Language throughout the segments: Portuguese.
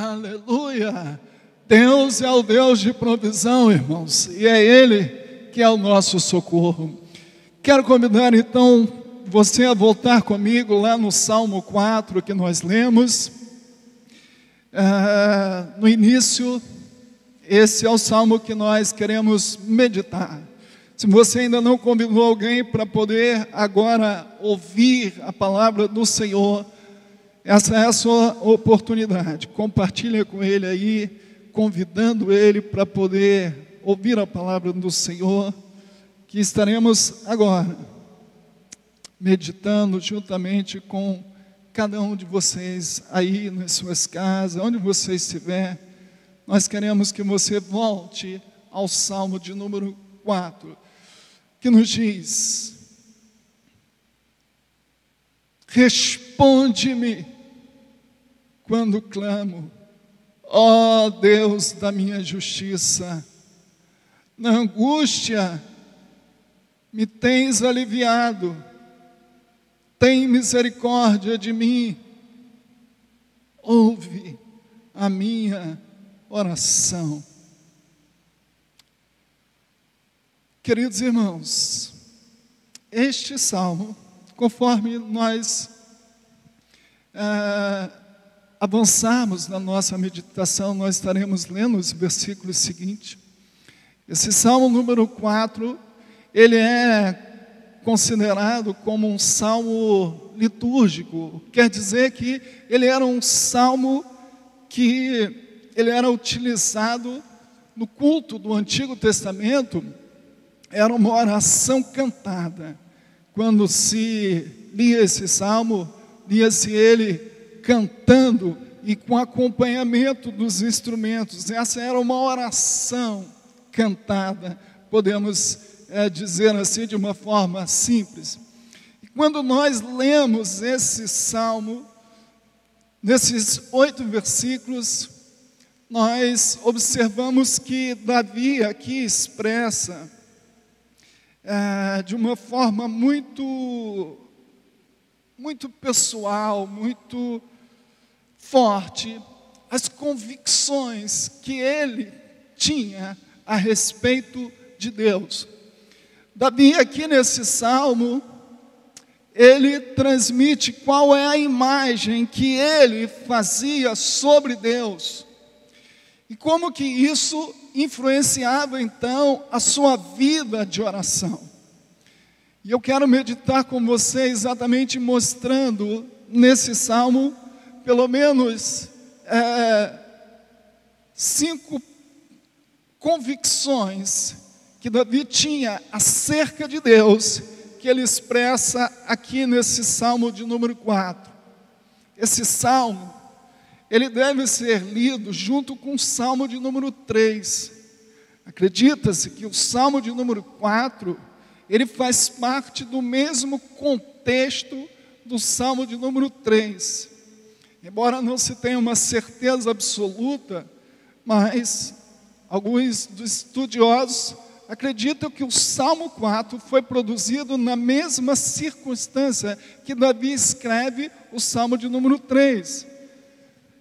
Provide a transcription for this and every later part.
Aleluia! Deus é o Deus de provisão, irmãos, e é Ele que é o nosso socorro. Quero convidar então você a voltar comigo lá no Salmo 4 que nós lemos. Ah, no início, esse é o salmo que nós queremos meditar. Se você ainda não convidou alguém para poder agora ouvir a palavra do Senhor, essa é a sua oportunidade. Compartilhe com ele aí, convidando ele para poder ouvir a palavra do Senhor, que estaremos agora meditando juntamente com cada um de vocês aí nas suas casas, onde você estiver. Nós queremos que você volte ao Salmo de número 4 que nos diz: Responde-me quando clamo, ó Deus da minha justiça, na angústia me tens aliviado, tem misericórdia de mim, ouve a minha oração. Queridos irmãos, este salmo, conforme nós ah, avançarmos na nossa meditação, nós estaremos lendo os versículos seguintes. Esse salmo número 4, ele é considerado como um salmo litúrgico, quer dizer que ele era um salmo que ele era utilizado no culto do Antigo Testamento era uma oração cantada. Quando se lia esse salmo, lia-se ele cantando e com acompanhamento dos instrumentos. Essa era uma oração cantada, podemos é, dizer assim de uma forma simples. E quando nós lemos esse salmo, nesses oito versículos, nós observamos que Davi aqui expressa é, de uma forma muito, muito pessoal, muito forte, as convicções que ele tinha a respeito de Deus. Davi, aqui nesse salmo, ele transmite qual é a imagem que ele fazia sobre Deus. E como que isso influenciava então a sua vida de oração. E eu quero meditar com você exatamente mostrando nesse salmo, pelo menos é, cinco convicções que Davi tinha acerca de Deus, que ele expressa aqui nesse salmo de número 4. Esse salmo ele deve ser lido junto com o Salmo de número 3. Acredita-se que o Salmo de número 4, ele faz parte do mesmo contexto do Salmo de número 3. Embora não se tenha uma certeza absoluta, mas alguns dos estudiosos acreditam que o Salmo 4 foi produzido na mesma circunstância que Davi escreve o Salmo de número 3.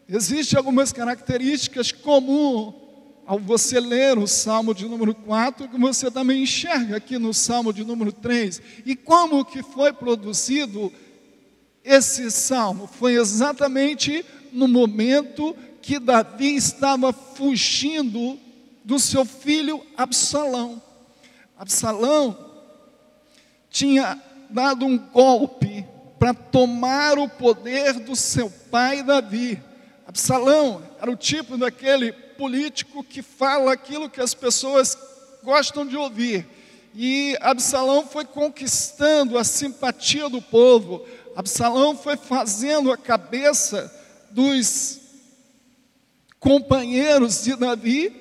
Existem algumas características comuns ao você ler o Salmo de número 4, que você também enxerga aqui no Salmo de número 3. E como que foi produzido esse salmo? Foi exatamente no momento que Davi estava fugindo do seu filho Absalão. Absalão tinha dado um golpe para tomar o poder do seu pai Davi. Absalão era o tipo daquele político que fala aquilo que as pessoas gostam de ouvir. E Absalão foi conquistando a simpatia do povo. Absalão foi fazendo a cabeça dos companheiros de Davi,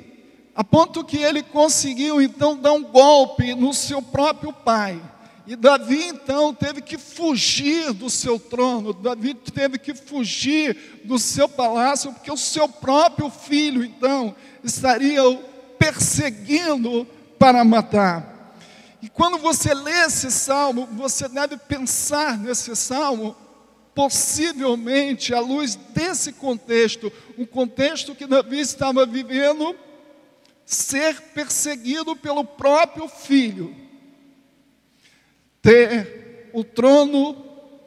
a ponto que ele conseguiu então dar um golpe no seu próprio pai. E Davi então teve que fugir do seu trono, Davi teve que fugir do seu palácio, porque o seu próprio filho então estaria o perseguindo para matar. E quando você lê esse salmo, você deve pensar nesse salmo possivelmente, à luz desse contexto, um contexto que Davi estava vivendo, ser perseguido pelo próprio filho, ter o trono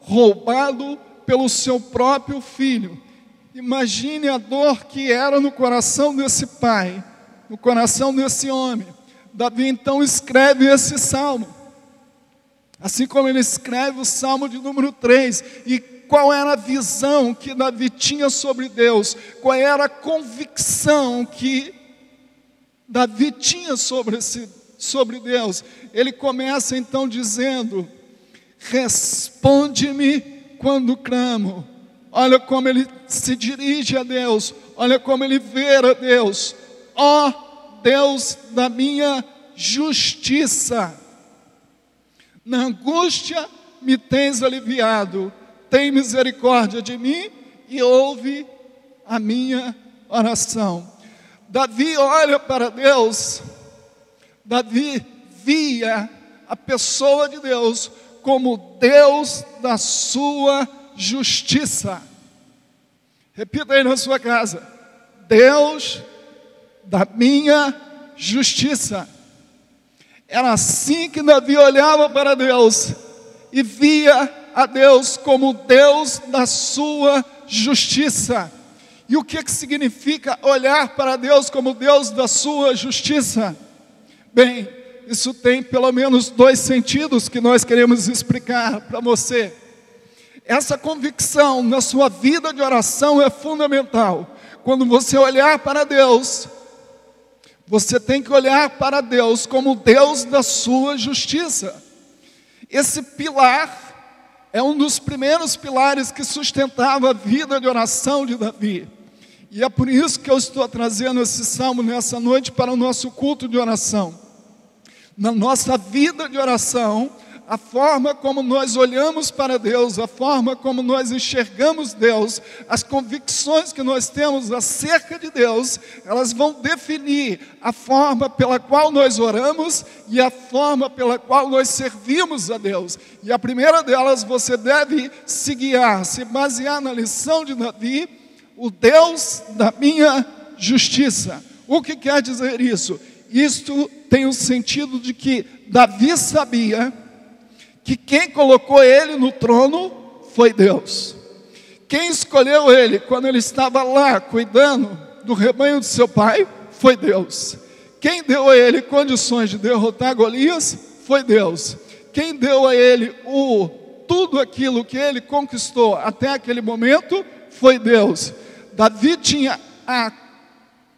roubado pelo seu próprio filho. Imagine a dor que era no coração desse pai, no coração desse homem. Davi então escreve esse salmo. Assim como ele escreve o salmo de número 3. E qual era a visão que Davi tinha sobre Deus? Qual era a convicção que Davi tinha sobre, esse, sobre Deus? Ele começa então dizendo: Responde-me quando clamo. Olha como ele se dirige a Deus, olha como ele vê a Deus. Ó oh, Deus da minha justiça. Na angústia me tens aliviado, tem misericórdia de mim e ouve a minha oração. Davi olha para Deus, Davi via a pessoa de Deus como Deus da sua justiça. Repita aí na sua casa: Deus da minha justiça. Era assim que Davi olhava para Deus e via a Deus como Deus da sua justiça. E o que, que significa olhar para Deus como Deus da sua justiça? Bem, isso tem pelo menos dois sentidos que nós queremos explicar para você. Essa convicção na sua vida de oração é fundamental. Quando você olhar para Deus, você tem que olhar para Deus como Deus da sua justiça. Esse pilar é um dos primeiros pilares que sustentava a vida de oração de Davi. E é por isso que eu estou trazendo esse salmo nessa noite para o nosso culto de oração. Na nossa vida de oração, a forma como nós olhamos para Deus, a forma como nós enxergamos Deus, as convicções que nós temos acerca de Deus, elas vão definir a forma pela qual nós oramos e a forma pela qual nós servimos a Deus. E a primeira delas, você deve se guiar, se basear na lição de Davi, o Deus da minha justiça. O que quer dizer isso? Isto tem o sentido de que Davi sabia que quem colocou ele no trono foi Deus. Quem escolheu ele quando ele estava lá cuidando do rebanho de seu pai foi Deus. Quem deu a ele condições de derrotar Golias foi Deus. Quem deu a ele o tudo aquilo que ele conquistou até aquele momento foi Deus. Davi tinha a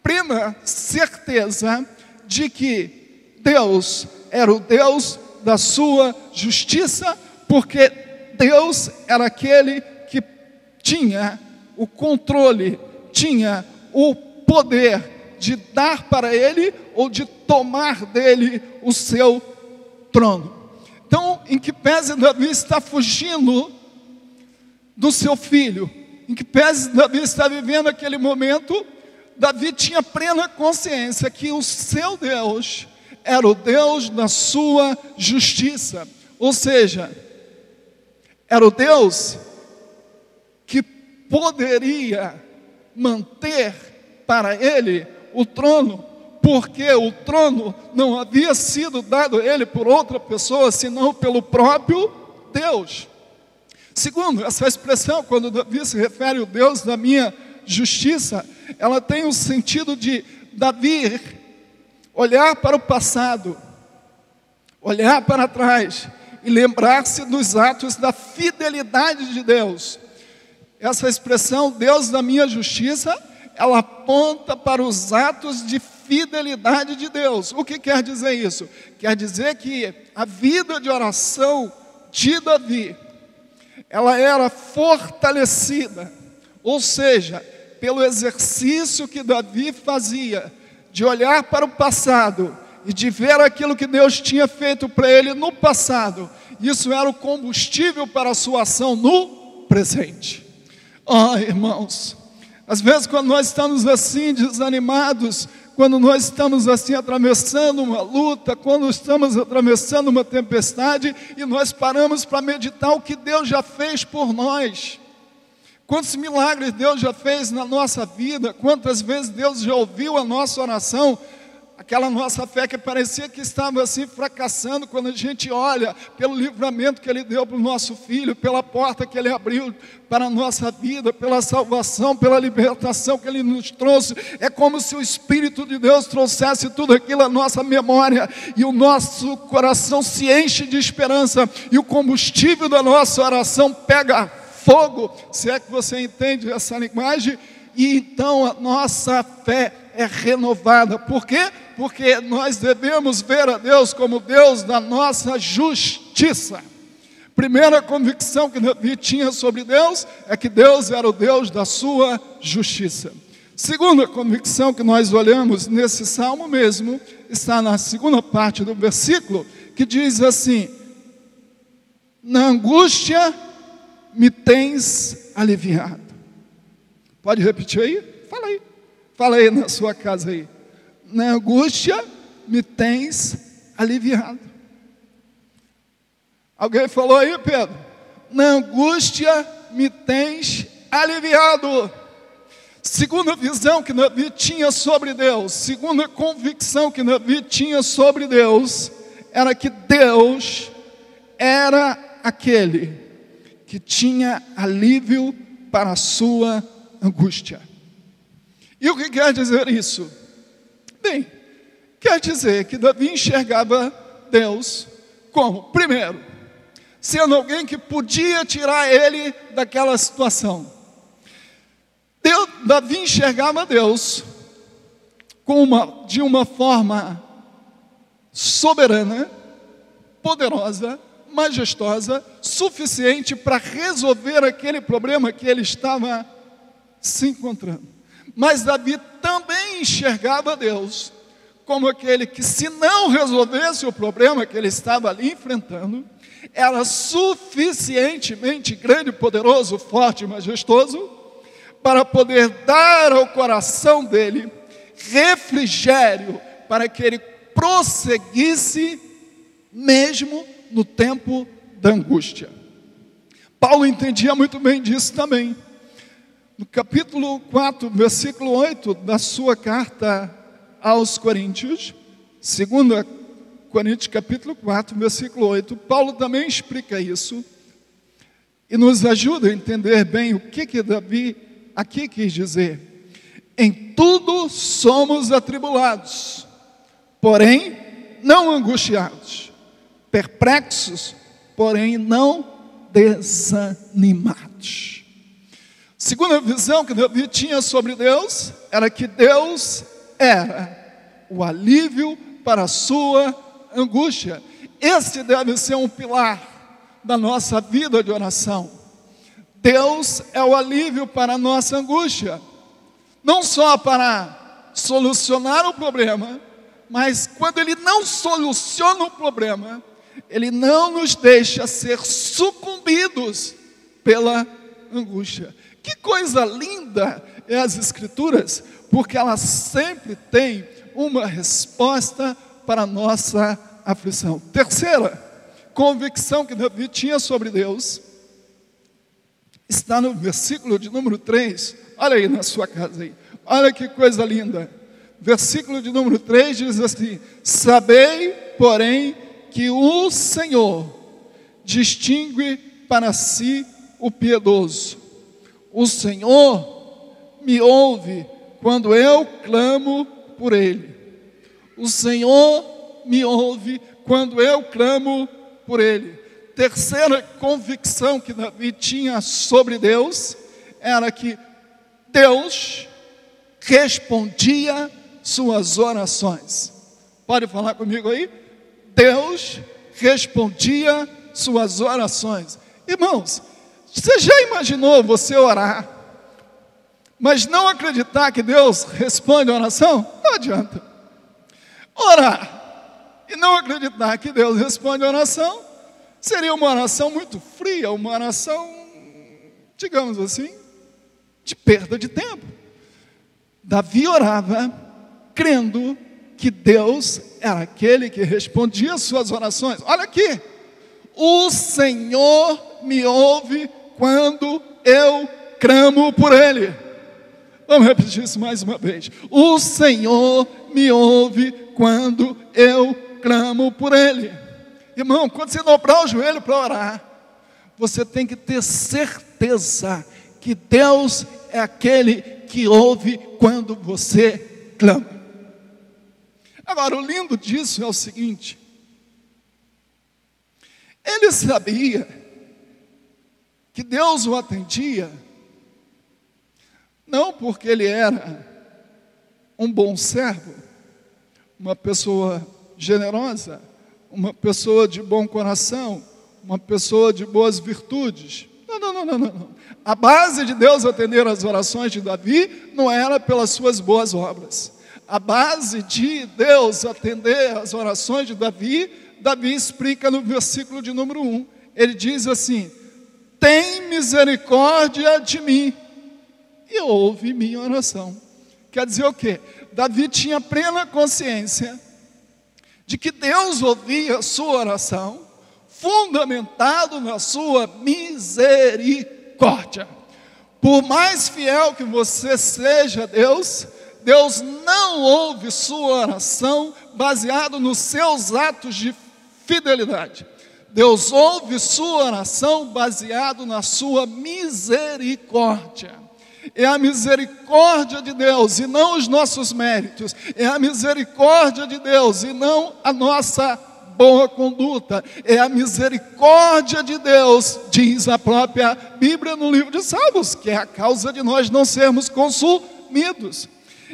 plena certeza de que Deus era o Deus da sua justiça, porque Deus era aquele que tinha o controle, tinha o poder de dar para ele ou de tomar dele o seu trono. Então, em que pese Davi está fugindo do seu filho, em que pese Davi está vivendo aquele momento, Davi tinha plena consciência que o seu Deus era o Deus da sua justiça. Ou seja, era o Deus que poderia manter para ele o trono, porque o trono não havia sido dado a ele por outra pessoa, senão pelo próprio Deus. Segundo, essa expressão, quando Davi se refere ao Deus da minha justiça, ela tem o sentido de Davi olhar para o passado, olhar para trás e lembrar-se dos atos da fidelidade de Deus. Essa expressão, Deus da minha justiça, ela aponta para os atos de fidelidade de Deus. O que quer dizer isso? Quer dizer que a vida de oração de Davi, ela era fortalecida, ou seja, pelo exercício que Davi fazia de olhar para o passado e de ver aquilo que Deus tinha feito para ele no passado. Isso era o combustível para a sua ação no presente. Oh, irmãos, às vezes quando nós estamos assim desanimados, quando nós estamos assim atravessando uma luta, quando estamos atravessando uma tempestade e nós paramos para meditar o que Deus já fez por nós. Quantos milagres Deus já fez na nossa vida, quantas vezes Deus já ouviu a nossa oração, aquela nossa fé que parecia que estava assim fracassando, quando a gente olha pelo livramento que Ele deu para o nosso filho, pela porta que Ele abriu para a nossa vida, pela salvação, pela libertação que Ele nos trouxe, é como se o Espírito de Deus trouxesse tudo aquilo à nossa memória e o nosso coração se enche de esperança e o combustível da nossa oração pega fogo, se é que você entende essa linguagem, e então a nossa fé é renovada. Por quê? Porque nós devemos ver a Deus como Deus da nossa justiça. Primeira convicção que Davi tinha sobre Deus é que Deus era o Deus da sua justiça. Segunda convicção que nós olhamos nesse salmo mesmo está na segunda parte do versículo, que diz assim: Na angústia me tens aliviado. Pode repetir aí? Fala aí. Fala aí na sua casa aí. Na angústia me tens aliviado. Alguém falou aí, Pedro? Na angústia me tens aliviado. Segunda visão que Davi tinha sobre Deus, segunda convicção que Davi tinha sobre Deus, era que Deus era aquele que tinha alívio para a sua angústia. E o que quer dizer isso? Bem, quer dizer que Davi enxergava Deus como, primeiro, sendo alguém que podia tirar ele daquela situação. Deus, Davi enxergava Deus uma, de uma forma soberana, poderosa, majestosa, suficiente para resolver aquele problema que ele estava se encontrando. Mas Davi também enxergava Deus como aquele que, se não resolvesse o problema que ele estava ali enfrentando, era suficientemente grande, poderoso, forte e majestoso para poder dar ao coração dele refrigério para que ele prosseguisse mesmo no tempo da angústia. Paulo entendia muito bem disso também no capítulo 4, versículo 8 da sua carta aos Coríntios, 2 Coríntios capítulo 4, versículo 8, Paulo também explica isso e nos ajuda a entender bem o que que Davi aqui quis dizer. Em tudo somos atribulados, porém não angustiados, perplexos, porém não desanimados. Segunda visão que Davi tinha sobre Deus era que Deus era o alívio para a sua angústia. Esse deve ser um pilar da nossa vida de oração. Deus é o alívio para a nossa angústia, não só para solucionar o problema, mas quando Ele não soluciona o problema, Ele não nos deixa ser sucumbidos pela angústia. Que coisa linda é as Escrituras, porque elas sempre têm uma resposta para a nossa aflição. Terceira convicção que Davi tinha sobre Deus está no versículo de número 3. Olha aí na sua casa aí. Olha que coisa linda. Versículo de número 3 diz assim: Sabei, porém, que o Senhor distingue para si o piedoso o Senhor me ouve quando eu clamo por Ele. O Senhor me ouve quando eu clamo por Ele. Terceira convicção que Davi tinha sobre Deus era que Deus respondia suas orações. Pode falar comigo aí? Deus respondia suas orações. Irmãos, você já imaginou você orar, mas não acreditar que Deus responde a oração? Não adianta. Orar e não acreditar que Deus responde a oração seria uma oração muito fria, uma oração, digamos assim, de perda de tempo. Davi orava crendo que Deus era aquele que respondia as suas orações. Olha aqui, o Senhor me ouve quando eu clamo por Ele. Vamos repetir isso mais uma vez. O Senhor me ouve quando eu clamo por Ele. Irmão, quando você dobrar o joelho para orar, você tem que ter certeza que Deus é aquele que ouve quando você clama. Agora, o lindo disso é o seguinte: ele sabia que Deus o atendia, não porque ele era um bom servo, uma pessoa generosa, uma pessoa de bom coração, uma pessoa de boas virtudes. Não, não, não, não, não. A base de Deus atender as orações de Davi não era pelas suas boas obras. A base de Deus atender as orações de Davi, Davi explica no versículo de número 1. Ele diz assim: Tem misericórdia de mim e ouve minha oração. Quer dizer o quê? Davi tinha plena consciência de que Deus ouvia a sua oração, fundamentado na sua misericórdia. Por mais fiel que você seja a Deus, Deus não ouve sua oração baseado nos seus atos de fidelidade. Deus ouve sua oração baseado na sua misericórdia. É a misericórdia de Deus e não os nossos méritos, é a misericórdia de Deus e não a nossa boa conduta, é a misericórdia de Deus, diz a própria Bíblia no livro de Salmos, que é a causa de nós não sermos consumidos.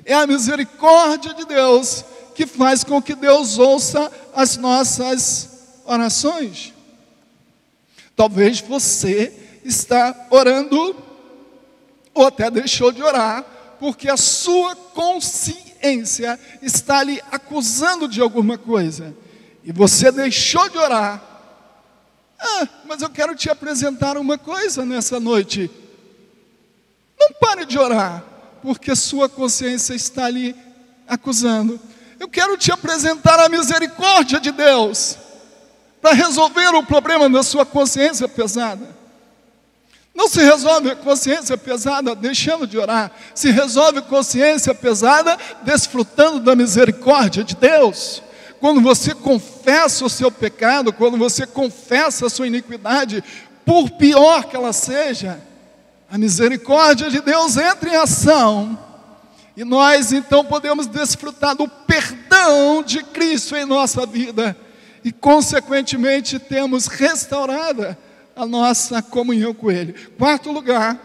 É a misericórdia de Deus que faz com que Deus ouça as nossas orações. Talvez você está orando ou até deixou de orar, porque a sua consciência está ali acusando de alguma coisa, e você deixou de orar. Ah, mas eu quero te apresentar uma coisa nessa noite. Não pare de orar, porque sua consciência está ali acusando. Eu quero te apresentar a misericórdia de Deus para resolver o problema da sua consciência pesada. Não se resolve consciência pesada deixando de orar, se resolve consciência pesada desfrutando da misericórdia de Deus. Quando você confessa o seu pecado, quando você confessa a sua iniquidade, por pior que ela seja, a misericórdia de Deus entra em ação e nós então podemos desfrutar do perdão de Cristo em nossa vida e, consequentemente, temos restaurada a nossa comunhão com Ele. Quarto lugar,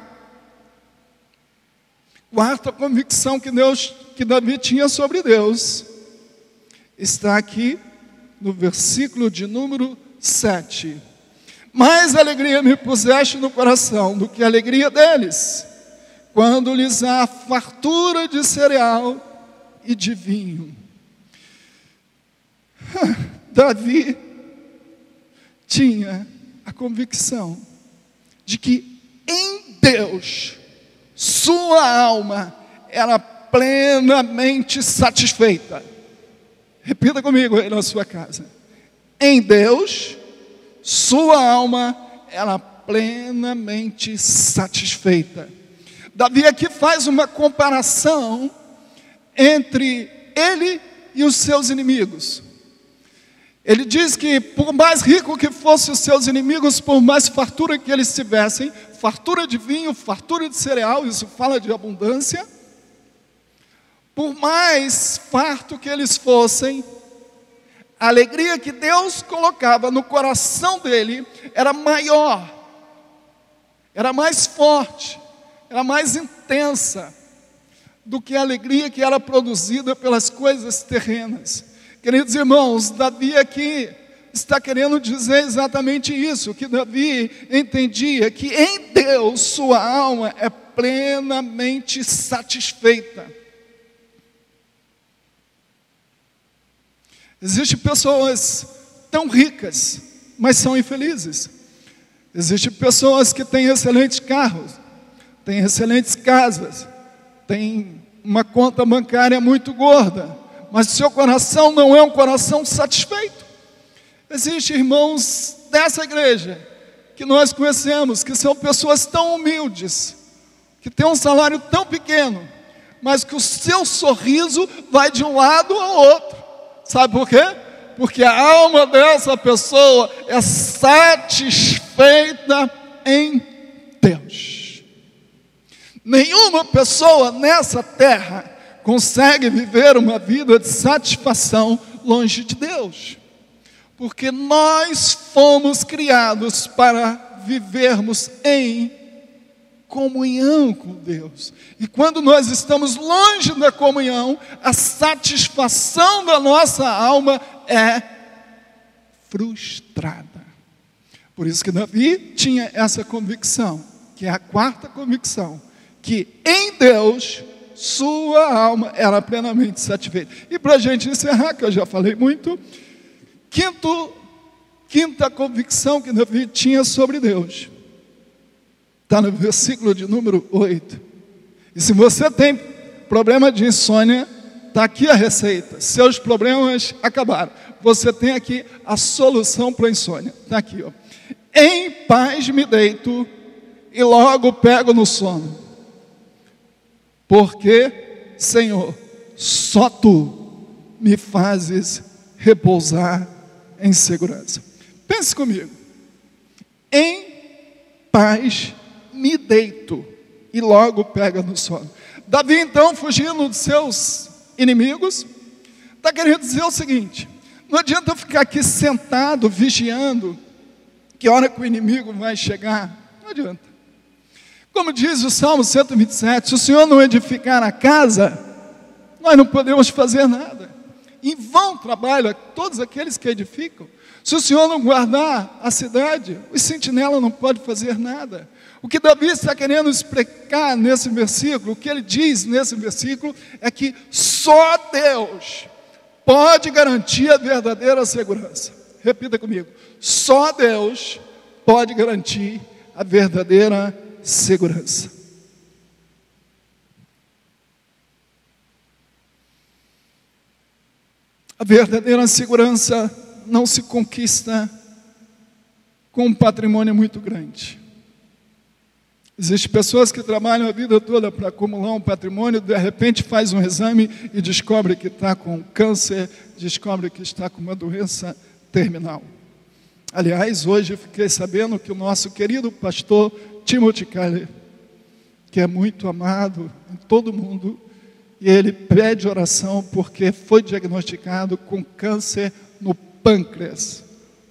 quarta convicção que Deus, que Davi tinha sobre Deus, está aqui no versículo de número 7. Mais alegria me puseste no coração do que a alegria deles, quando lhes há fartura de cereal e de vinho. Davi tinha a convicção de que em Deus sua alma era plenamente satisfeita. Repita comigo aí na sua casa. Em Deus, sua alma era plenamente satisfeita. Davi aqui faz uma comparação entre ele e os seus inimigos. Ele diz que, por mais rico que fossem os seus inimigos, por mais fartura que eles tivessem, fartura de vinho, fartura de cereal, isso fala de abundância, por mais farto que eles fossem, a alegria que Deus colocava no coração dele era maior, era mais forte, era mais intensa do que a alegria que era produzida pelas coisas terrenas. Queridos irmãos, Davi aqui está querendo dizer exatamente isso, que Davi entendia que em Deus sua alma é plenamente satisfeita. Existem pessoas tão ricas, mas são infelizes. Existem pessoas que têm excelentes carros, têm excelentes casas, têm uma conta bancária muito gorda, mas o seu coração não é um coração satisfeito. Existem irmãos dessa igreja que nós conhecemos, que são pessoas tão humildes, que tem um salário tão pequeno, mas que o seu sorriso vai de um lado ao outro. Sabe por quê? Porque a alma dessa pessoa é satisfeita em Deus. Nenhuma pessoa nessa terra consegue viver uma vida de satisfação longe de Deus. Porque nós fomos criados para vivermos em comunhão com Deus. E quando nós estamos longe da comunhão, a satisfação da nossa alma é frustrada. Por isso que Davi tinha essa convicção, que é a quarta convicção, que em Deus sua alma era plenamente satisfeita. E para a gente encerrar, que eu já falei muito, quinto, quinta convicção que Davi tinha sobre Deus, está no versículo de número 8. E se você tem problema de insônia, está aqui a receita. Seus problemas acabaram. Você tem aqui a solução para a insônia. Está aqui, ó. Em paz me deito e logo pego no sono porque, Senhor, só tu me fazes repousar em segurança. Pense comigo. Em paz me deito e logo pega no sono. Davi, então, fugindo dos seus inimigos, está querendo dizer o seguinte: não adianta ficar aqui sentado, vigiando, que hora que o inimigo vai chegar. Não adianta. Como diz o Salmo 127, se o Senhor não edificar a casa, nós não podemos fazer nada. Em vão trabalham todos aqueles que edificam. Se o Senhor não guardar a cidade, os sentinelas não podem fazer nada. O que Davi está querendo explicar nesse versículo, o que ele diz nesse versículo, é que só Deus pode garantir a verdadeira segurança. Repita comigo: só Deus pode garantir a verdadeira segurança. A verdadeira segurança não se conquista com um patrimônio muito grande. Existem pessoas que trabalham a vida toda para acumular um patrimônio, de repente faz um exame e descobre que está com câncer, descobre que está com uma doença terminal. Aliás, hoje eu fiquei sabendo que o nosso querido pastor Timothy Keller, que é muito amado em todo mundo, e ele pede oração porque foi diagnosticado com câncer no pâncreas,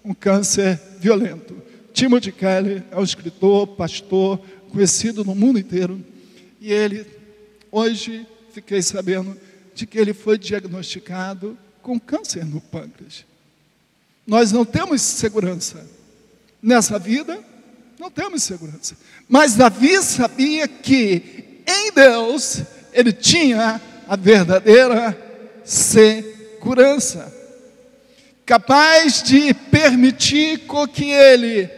um câncer violento. Timothy Keller é um escritor, pastor, conhecido no mundo inteiro, e ele, hoje, fiquei sabendo de que ele foi diagnosticado com câncer no pâncreas. Nós não temos segurança nessa vida não temos segurança. Mas Davi sabia que em Deus ele tinha a verdadeira segurança. Capaz de permitir que ele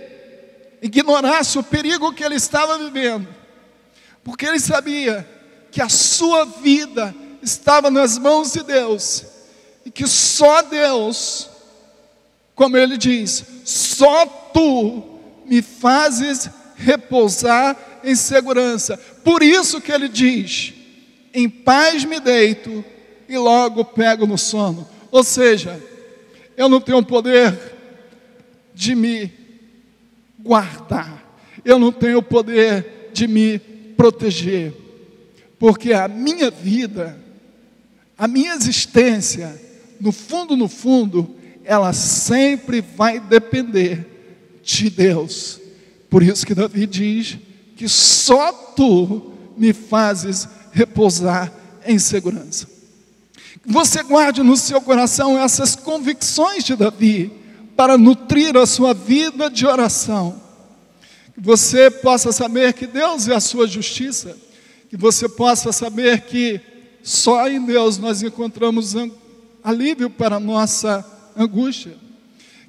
ignorasse o perigo que ele estava vivendo. Porque ele sabia que a sua vida estava nas mãos de Deus. E que só Deus, como ele diz, só tu me fazes repousar em segurança. Por isso que ele diz: em paz me deito e logo pego no sono. Ou seja, eu não tenho poder de me guardar, eu não tenho poder de me proteger, porque a minha vida, a minha existência, no fundo, no fundo, ela sempre vai depender de Deus. Por isso que Davi diz que só tu me fazes repousar em segurança. Você guarde no seu coração essas convicções de Davi para nutrir a sua vida de oração. Que você possa saber que Deus é a sua justiça, que você possa saber que só em Deus nós encontramos alívio para a nossa angústia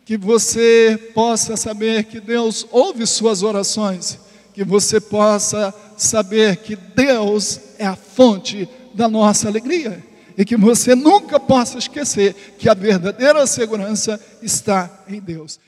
que você possa saber que Deus ouve suas orações, que você possa saber que Deus é a fonte da nossa alegria e que você nunca possa esquecer que a verdadeira segurança está em Deus.